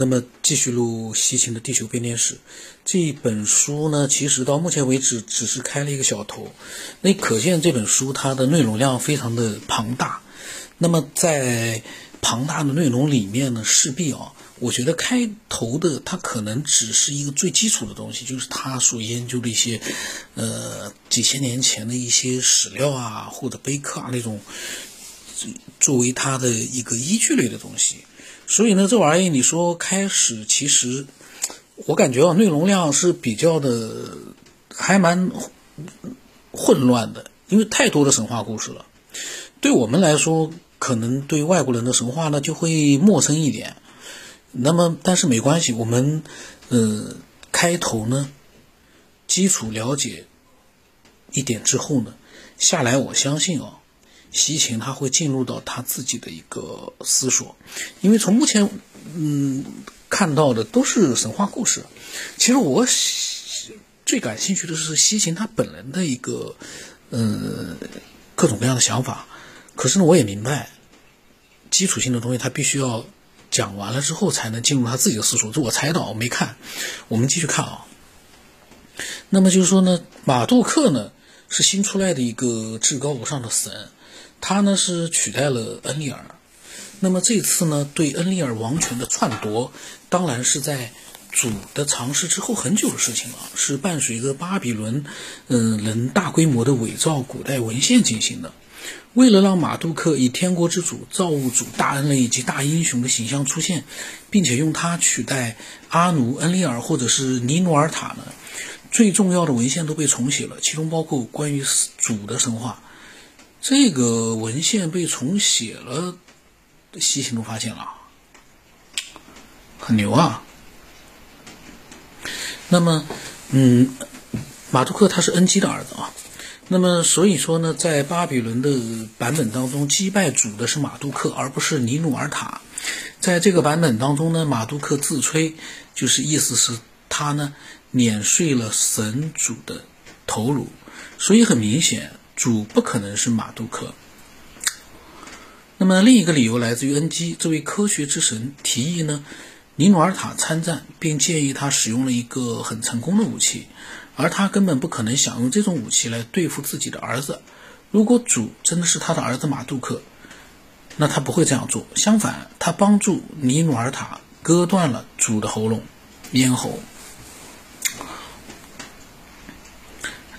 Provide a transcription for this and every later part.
那么继续录西秦的地球编年史这一本书呢，其实到目前为止只是开了一个小头，那可见这本书它的内容量非常的庞大。那么在庞大的内容里面呢，势必啊，我觉得开头的它可能只是一个最基础的东西，就是他所研究的一些呃几千年前的一些史料啊或者碑刻啊那种作为它的一个依据类的东西。所以呢，这玩意你说开始，其实我感觉啊，内容量是比较的，还蛮混乱的，因为太多的神话故事了。对我们来说，可能对外国人的神话呢就会陌生一点。那么，但是没关系，我们呃开头呢，基础了解一点之后呢，下来我相信啊。西秦他会进入到他自己的一个思索，因为从目前嗯看到的都是神话故事。其实我最感兴趣的是西秦他本人的一个嗯各种各样的想法。可是呢，我也明白基础性的东西他必须要讲完了之后才能进入他自己的思索。这我猜到，我没看。我们继续看啊。那么就是说呢，马杜克呢是新出来的一个至高无上的神。他呢是取代了恩利尔，那么这次呢对恩利尔王权的篡夺，当然是在主的尝试之后很久的事情了，是伴随着巴比伦，嗯人大规模的伪造古代文献进行的。为了让马杜克以天国之主、造物主、大恩人以及大英雄的形象出现，并且用他取代阿努、恩利尔或者是尼努尔塔呢，最重要的文献都被重写了，其中包括关于主的神话。这个文献被重写了，西秦都发现了，很牛啊。那么，嗯，马杜克他是恩基的儿子啊。那么，所以说呢，在巴比伦的版本当中，击败主的是马杜克，而不是尼努尔塔。在这个版本当中呢，马杜克自吹，就是意思是他呢碾碎了神主的头颅，所以很明显。主不可能是马杜克。那么另一个理由来自于恩基这位科学之神提议呢，尼努尔塔参战，并建议他使用了一个很成功的武器，而他根本不可能想用这种武器来对付自己的儿子。如果主真的是他的儿子马杜克，那他不会这样做。相反，他帮助尼努尔塔割断了主的喉咙、咽喉。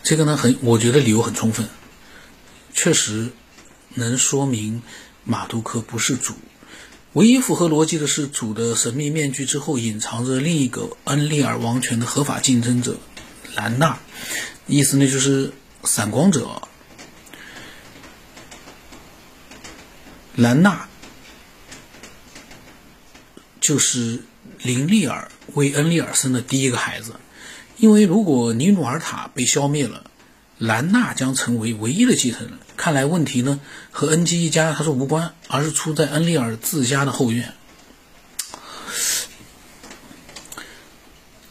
这个呢，很，我觉得理由很充分。确实能说明马杜克不是主。唯一符合逻辑的是，主的神秘面具之后隐藏着另一个恩利尔王权的合法竞争者兰纳，意思呢就是闪光者兰纳就是林利尔为恩利尔生的第一个孩子。因为如果尼努尔塔被消灭了。兰纳将成为唯一的继承人。看来问题呢和恩基一家他是无关，而是出在恩利尔自家的后院。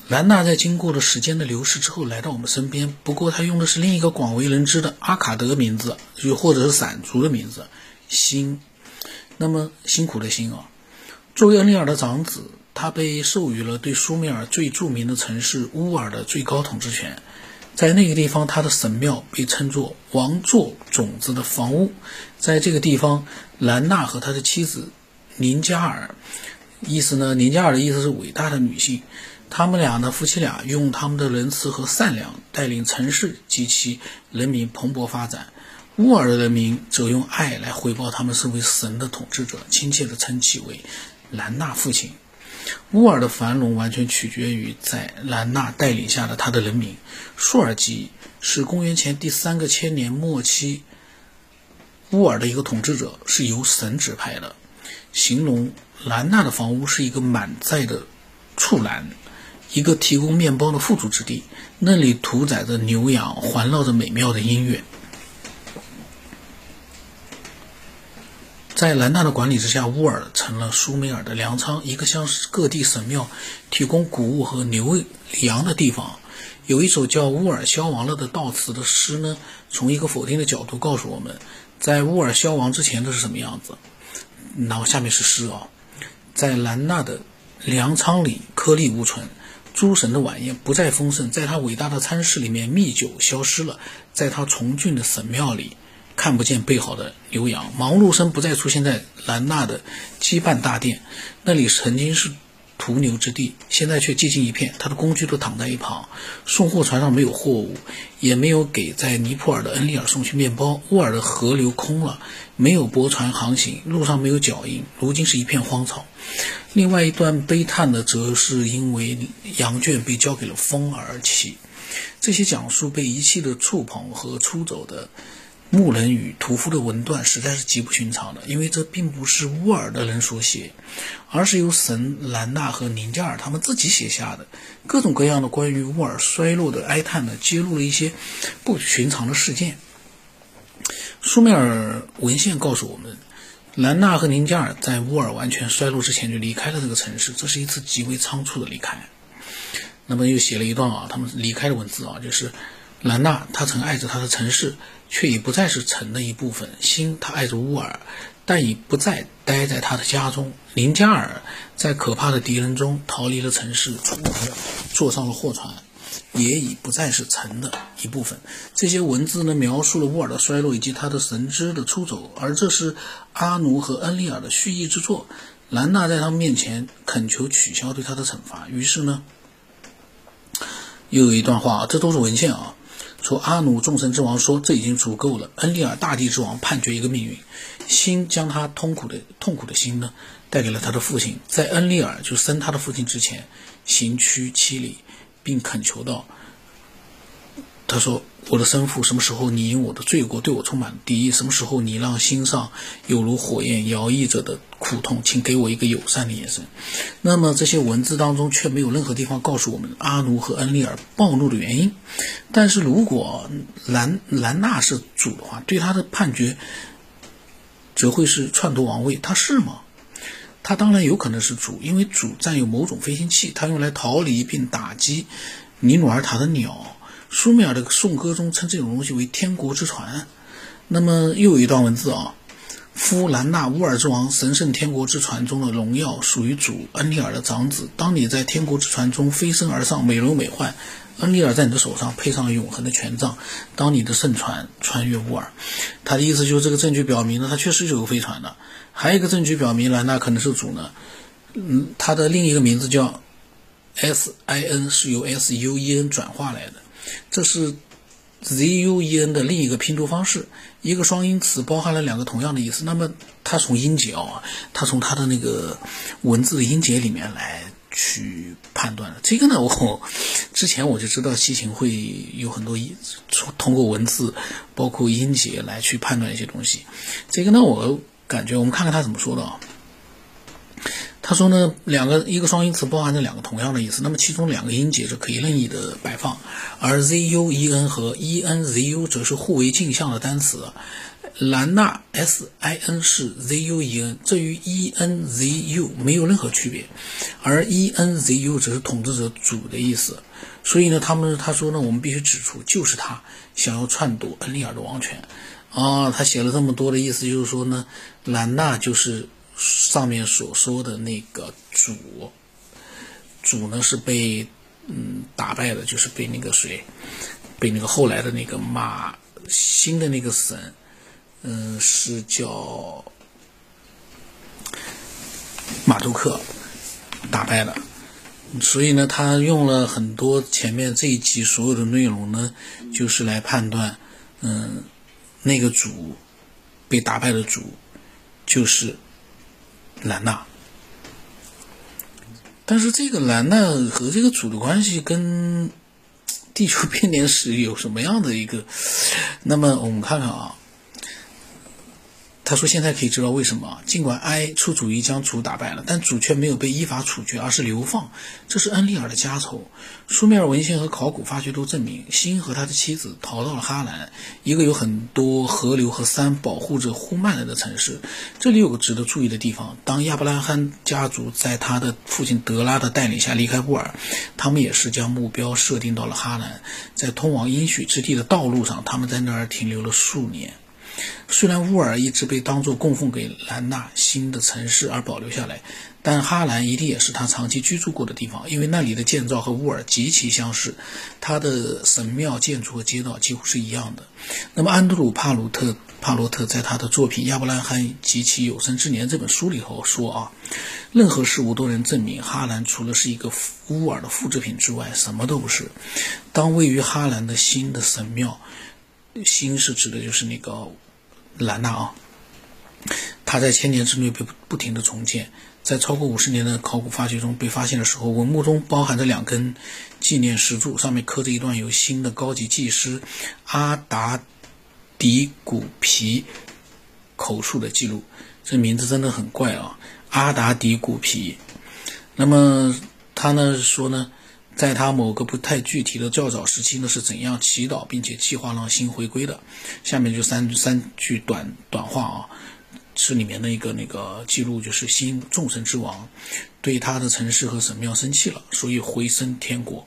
兰纳在经过了时间的流逝之后来到我们身边，不过他用的是另一个广为人知的阿卡德名字，又或者是闪族的名字辛。那么辛苦的辛啊，作为恩利尔的长子，他被授予了对苏美尔最著名的城市乌尔的最高统治权。在那个地方，他的神庙被称作“王座种子的房屋”。在这个地方，兰纳和他的妻子林加尔，意思呢，林加尔的意思是伟大的女性。他们俩呢，夫妻俩用他们的仁慈和善良带领城市及其人民蓬勃发展。乌尔的人民则用爱来回报他们身为神的统治者，亲切地称其为兰纳父亲。乌尔的繁荣完全取决于在兰纳带领下的他的人民。舒尔吉是公元前第三个千年末期乌尔的一个统治者，是由神指派的。形容兰纳的房屋是一个满载的畜栏，一个提供面包的富足之地，那里屠宰着牛羊，环绕着美妙的音乐。在兰纳的管理之下，乌尔成了苏美尔的粮仓，一个向各地神庙提供谷物和牛羊的地方。有一首叫《乌尔消亡了》的悼词的诗呢，从一个否定的角度告诉我们，在乌尔消亡之前这是什么样子。然后下面是诗啊，在兰纳的粮仓里颗粒无存，诸神的晚宴不再丰盛，在他伟大的餐室里面，蜜酒消失了，在他崇峻的神庙里，看不见备好的牛羊，忙碌声不再出现在兰纳的羁绊大殿，那里曾经是。屠牛之地，现在却寂静一片。他的工具都躺在一旁，送货船上没有货物，也没有给在尼泊尔的恩利尔送去面包。乌尔的河流空了，没有驳船航行，路上没有脚印，如今是一片荒草。另外一段悲叹的，则是因为羊圈被交给了风而起。这些讲述被遗弃的触碰和出走的。牧人与屠夫的文段实在是极不寻常的，因为这并不是乌尔的人所写，而是由神兰纳和宁加尔他们自己写下的。各种各样的关于乌尔衰落的哀叹呢，揭露了一些不寻常的事件。苏美尔文献告诉我们，兰纳和宁加尔在乌尔完全衰落之前就离开了这个城市，这是一次极为仓促的离开。那么又写了一段啊，他们离开的文字啊，就是兰纳他曾爱着他的城市。却已不再是城的一部分。心他爱着乌尔，但已不再待在他的家中。林加尔在可怕的敌人中逃离了城市，出门了，坐上了货船，也已不再是城的一部分。这些文字呢，描述了乌尔的衰落以及他的神之的出走，而这是阿努和恩利尔的蓄意之作。兰纳在他们面前恳求取消对他的惩罚。于是呢，又有一段话，这都是文献啊。说阿努众神之王说这已经足够了。恩利尔大地之王判决一个命运，心将他痛苦的痛苦的心呢带给了他的父亲，在恩利尔就生他的父亲之前，行屈七里，并恳求道：“他说。”我的生父，什么时候你因我的罪过对我充满敌意？什么时候你让心上有如火焰摇曳着的苦痛？请给我一个友善的眼神。那么这些文字当中却没有任何地方告诉我们阿奴和恩利尔暴怒的原因。但是如果兰兰纳是主的话，对他的判决则会是篡夺王位。他是吗？他当然有可能是主，因为主占有某种飞行器，他用来逃离并打击尼努尔塔的鸟。苏美尔的颂歌中称这种东西为“天国之船”。那么又有一段文字啊：“夫兰纳乌尔之王神圣天国之船中的荣耀属于主恩利尔的长子。当你在天国之船中飞升而上，美轮美奂，恩利尔在你的手上配上了永恒的权杖。当你的圣船穿越乌尔，他的意思就是这个证据表明呢，他确实有个飞船的。还有一个证据表明兰纳可能是主呢。嗯，他的另一个名字叫 S I N，是由 S U E N 转化来的。这是 z u e n 的另一个拼读方式，一个双音词包含了两个同样的意思。那么它从音节啊，它从它的那个文字的音节里面来去判断的。这个呢，我 之前我就知道西秦会有很多通通过文字，包括音节来去判断一些东西。这个呢，我感觉我们看看他怎么说的啊。他说呢，两个一个双音词包含着两个同样的意思，那么其中两个音节是可以任意的摆放，而 z u e n 和 e n z u 则是互为镜像的单词。兰纳 s i n 是 z u e n，这与 e n z u 没有任何区别，而 e n z u 则是统治者主的意思。所以呢，他们他说呢，我们必须指出，就是他想要篡夺恩利尔的王权啊。他写了这么多的意思，就是说呢，兰纳就是。上面所说的那个主，主呢是被嗯打败的，就是被那个谁，被那个后来的那个马新的那个神，嗯是叫马杜克打败了。所以呢，他用了很多前面这一集所有的内容呢，就是来判断，嗯，那个主被打败的主就是。兰娜，但是这个兰娜和这个主的关系跟地球 变年史有什么样的一个？那么我们看看啊。他说：“现在可以知道为什么，尽管埃出主意将主打败了，但主却没有被依法处决，而是流放。这是恩利尔的家仇。苏美尔文献和考古发掘都证明，辛和他的妻子逃到了哈兰，一个有很多河流和山保护着呼曼人的城市。这里有个值得注意的地方：当亚伯拉罕家族在他的父亲德拉的带领下离开布尔，他们也是将目标设定到了哈兰，在通往应许之地的道路上，他们在那儿停留了数年。”虽然乌尔一直被当作供奉给兰纳新的城市而保留下来，但哈兰一定也是他长期居住过的地方，因为那里的建造和乌尔极其相似，他的神庙、建筑和街道几乎是一样的。那么，安德鲁·帕鲁特帕罗特在他的作品《亚伯拉罕及其有生之年》这本书里头说啊，任何事物都能证明哈兰除了是一个乌尔的复制品之外，什么都不是。当位于哈兰的新的神庙，新是指的就是那个兰纳啊。它在千年之内被不停的重建，在超过五十年的考古发掘中被发现的时候，文物中包含着两根纪念石柱，上面刻着一段由新的高级技师阿达迪古皮口述的记录。这名字真的很怪啊，阿达迪古皮。那么他呢说呢，在他某个不太具体的较早时期呢，是怎样祈祷并且计划让星回归的？下面就三三句短短话啊。是里面的一个那个记录，就是新众神之王对他的城市和神庙生气了，所以回升天国。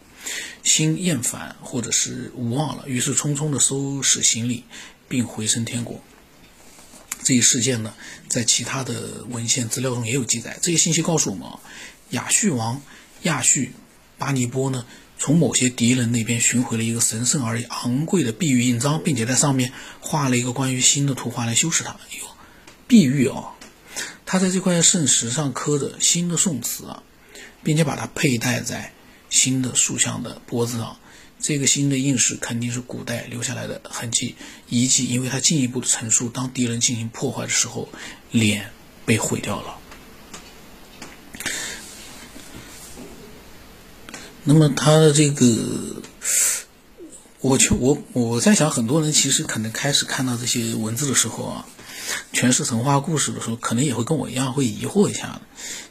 新厌烦或者是无望了，于是匆匆的收拾行李，并回升天国。这一事件呢，在其他的文献资料中也有记载。这些信息告诉我们啊，亚述王亚述巴尼波呢，从某些敌人那边寻回了一个神圣而昂贵的碧玉印章，并且在上面画了一个关于新的图画来修饰它。哎呦！碧玉啊，他在这块圣石上刻着新的宋词啊，并且把它佩戴在新的塑像的脖子上。这个新的印石肯定是古代留下来的痕迹遗迹，因为它进一步的陈述，当敌人进行破坏的时候，脸被毁掉了。那么他的这个，我就我我在想，很多人其实可能开始看到这些文字的时候啊。诠释神话故事的时候，可能也会跟我一样会疑惑一下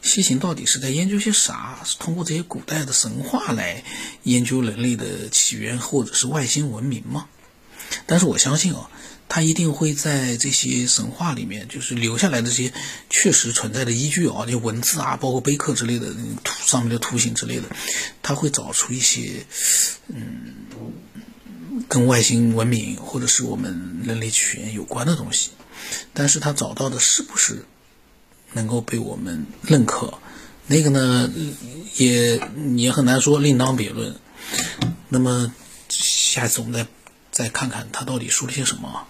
西行到底是在研究些啥？是通过这些古代的神话来研究人类的起源，或者是外星文明吗？但是我相信啊，他一定会在这些神话里面，就是留下来的这些确实存在的依据啊，那些文字啊，包括碑刻之类的图上面的图形之类的，他会找出一些嗯，跟外星文明或者是我们人类起源有关的东西。但是他找到的是不是能够被我们认可？那个呢，也也很难说，另当别论。那么下一次我们再再看看他到底说了些什么。